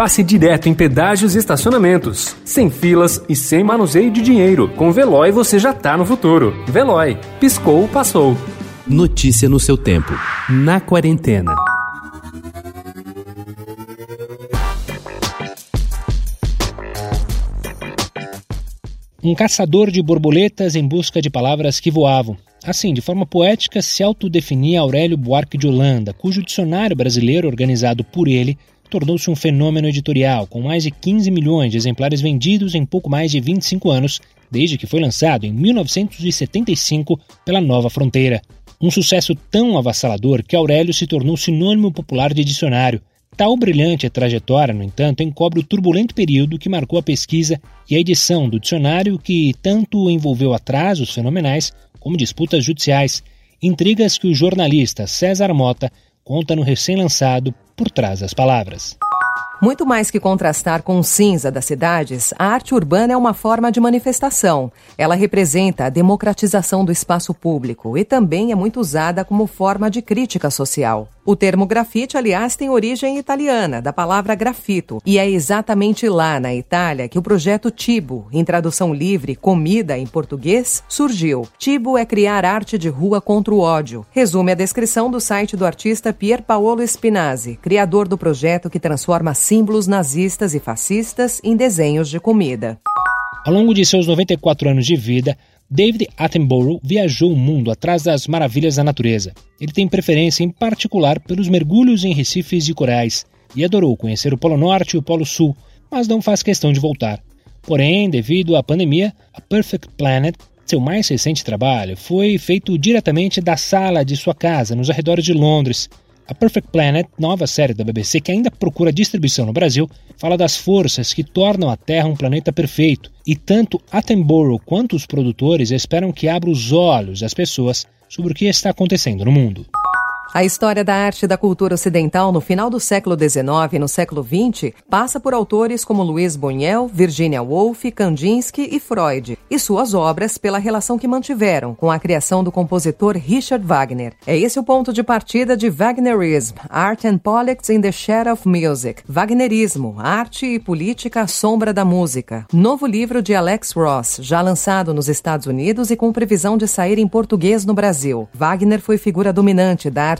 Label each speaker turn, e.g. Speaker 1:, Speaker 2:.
Speaker 1: passe direto em pedágios e estacionamentos. Sem filas e sem manuseio de dinheiro. Com Veloy você já tá no futuro. Veloy. Piscou, passou.
Speaker 2: Notícia no seu tempo. Na quarentena.
Speaker 3: Um caçador de borboletas em busca de palavras que voavam. Assim, de forma poética, se autodefinia Aurélio Buarque de Holanda, cujo dicionário brasileiro, organizado por ele, tornou-se um fenômeno editorial, com mais de 15 milhões de exemplares vendidos em pouco mais de 25 anos, desde que foi lançado em 1975 pela Nova Fronteira. Um sucesso tão avassalador que Aurélio se tornou sinônimo popular de dicionário, Tal brilhante trajetória, no entanto, encobre o turbulento período que marcou a pesquisa e a edição do dicionário que tanto envolveu atrasos fenomenais como disputas judiciais, intrigas que o jornalista César Mota conta no recém-lançado Por Trás das Palavras.
Speaker 4: Muito mais que contrastar com o cinza das cidades, a arte urbana é uma forma de manifestação. Ela representa a democratização do espaço público e também é muito usada como forma de crítica social. O termo grafite, aliás, tem origem italiana, da palavra grafito, e é exatamente lá, na Itália, que o projeto Tibo, em tradução livre, comida em português, surgiu. Tibo é criar arte de rua contra o ódio. Resume a descrição do site do artista Pier Paolo Spinazzi, criador do projeto que transforma símbolos nazistas e fascistas em desenhos de comida.
Speaker 3: Ao longo de seus 94 anos de vida, David Attenborough viajou o mundo atrás das maravilhas da natureza. Ele tem preferência em particular pelos mergulhos em recifes e corais e adorou conhecer o Polo Norte e o Polo Sul, mas não faz questão de voltar. Porém, devido à pandemia, A Perfect Planet, seu mais recente trabalho, foi feito diretamente da sala de sua casa, nos arredores de Londres, a Perfect Planet, nova série da BBC que ainda procura distribuição no Brasil, fala das forças que tornam a Terra um planeta perfeito, e tanto Attenborough quanto os produtores esperam que abra os olhos das pessoas sobre o que está acontecendo no mundo.
Speaker 4: A história da arte e da cultura ocidental no final do século XIX e no século XX passa por autores como Luiz Buñuel, Virginia Woolf, Kandinsky e Freud, e suas obras pela relação que mantiveram com a criação do compositor Richard Wagner. É esse o ponto de partida de Wagnerism, Art and Politics in the Shadow of Music. Wagnerismo, arte e política à sombra da música. Novo livro de Alex Ross, já lançado nos Estados Unidos e com previsão de sair em português no Brasil. Wagner foi figura dominante da arte